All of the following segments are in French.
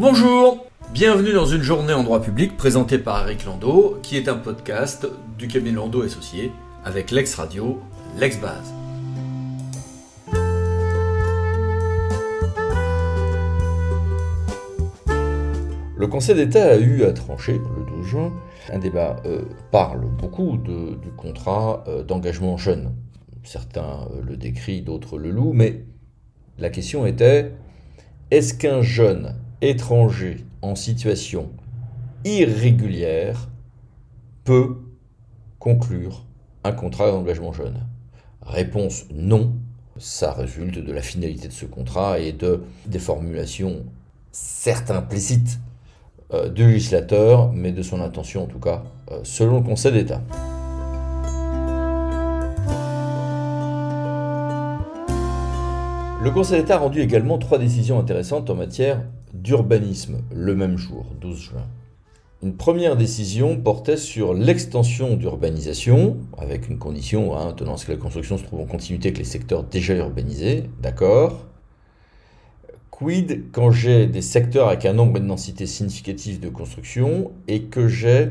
Bonjour Bienvenue dans une journée en droit public présentée par Eric Landau, qui est un podcast du cabinet Landau Associé avec l'ex-radio, l'ex-base. Le Conseil d'État a eu à trancher le 12 juin. Un débat euh, parle beaucoup du contrat euh, d'engagement jeune. Certains euh, le décrivent, d'autres le louent, mais la question était est-ce qu'un jeune étranger en situation irrégulière peut conclure un contrat d'engagement jeune Réponse non. Ça résulte de la finalité de ce contrat et de des formulations certes implicites euh, du législateur, mais de son intention en tout cas, euh, selon le Conseil d'État. Le Conseil d'État a rendu également trois décisions intéressantes en matière d'urbanisme le même jour, 12 juin. Une première décision portait sur l'extension d'urbanisation, avec une condition, hein, tenant à ce que la construction se trouve en continuité avec les secteurs déjà urbanisés, d'accord. Quid quand j'ai des secteurs avec un nombre et une densité significative de construction et que j'ai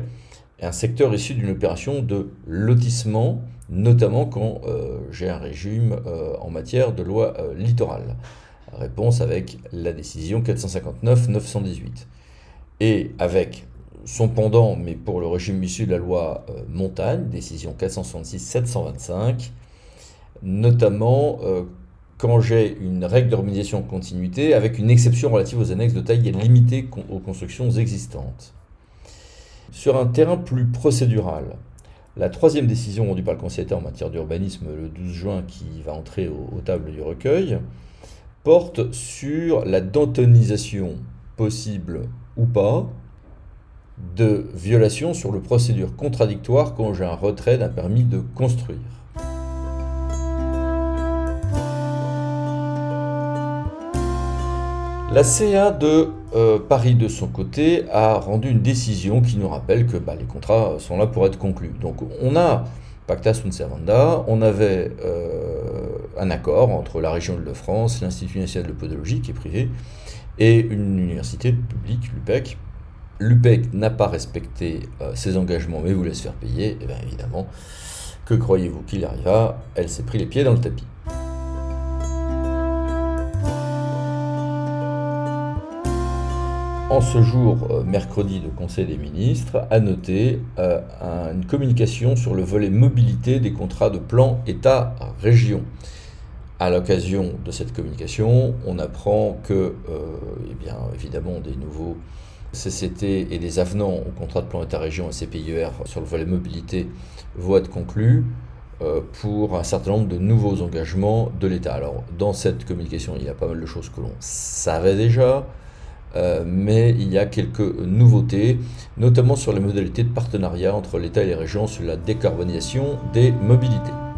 un secteur issu d'une opération de lotissement, notamment quand euh, j'ai un régime euh, en matière de loi euh, littorale? Réponse avec la décision 459-918. Et avec son pendant, mais pour le régime issu de la loi montagne, décision 466-725, notamment quand j'ai une règle d'urbanisation en continuité avec une exception relative aux annexes de taille limitée aux constructions existantes. Sur un terrain plus procédural, la troisième décision rendue par le Conseil d'État en matière d'urbanisme le 12 juin, qui va entrer aux, tables du recueil, porte sur la dentonisation possible ou pas de violation sur le procédure contradictoire quand j'ai un retrait d'un permis de construire. La CA de euh, Paris, de son côté, a rendu une décision qui nous rappelle que bah, les contrats sont là pour être conclus. Donc on a pacta sunt servanda, on avait euh, un accord entre la région de France, l'Institut national de podologie, qui est privé, et une université publique, l'UPEC. L'UPEC n'a pas respecté euh, ses engagements, mais vous laisse faire payer. Et eh bien évidemment, que croyez-vous qu'il arriva? Elle s'est pris les pieds dans le tapis. En ce jour euh, mercredi de Conseil des ministres, a noté euh, une communication sur le volet mobilité des contrats de plan État-région. À l'occasion de cette communication, on apprend que, euh, eh bien, évidemment, des nouveaux CCT et des avenants au contrat de plan État-région et CPIER sur le volet mobilité vont être conclus pour un certain nombre de nouveaux engagements de l'État. Alors, dans cette communication, il y a pas mal de choses que l'on savait déjà, euh, mais il y a quelques nouveautés, notamment sur les modalités de partenariat entre l'État et les régions sur la décarbonisation des mobilités.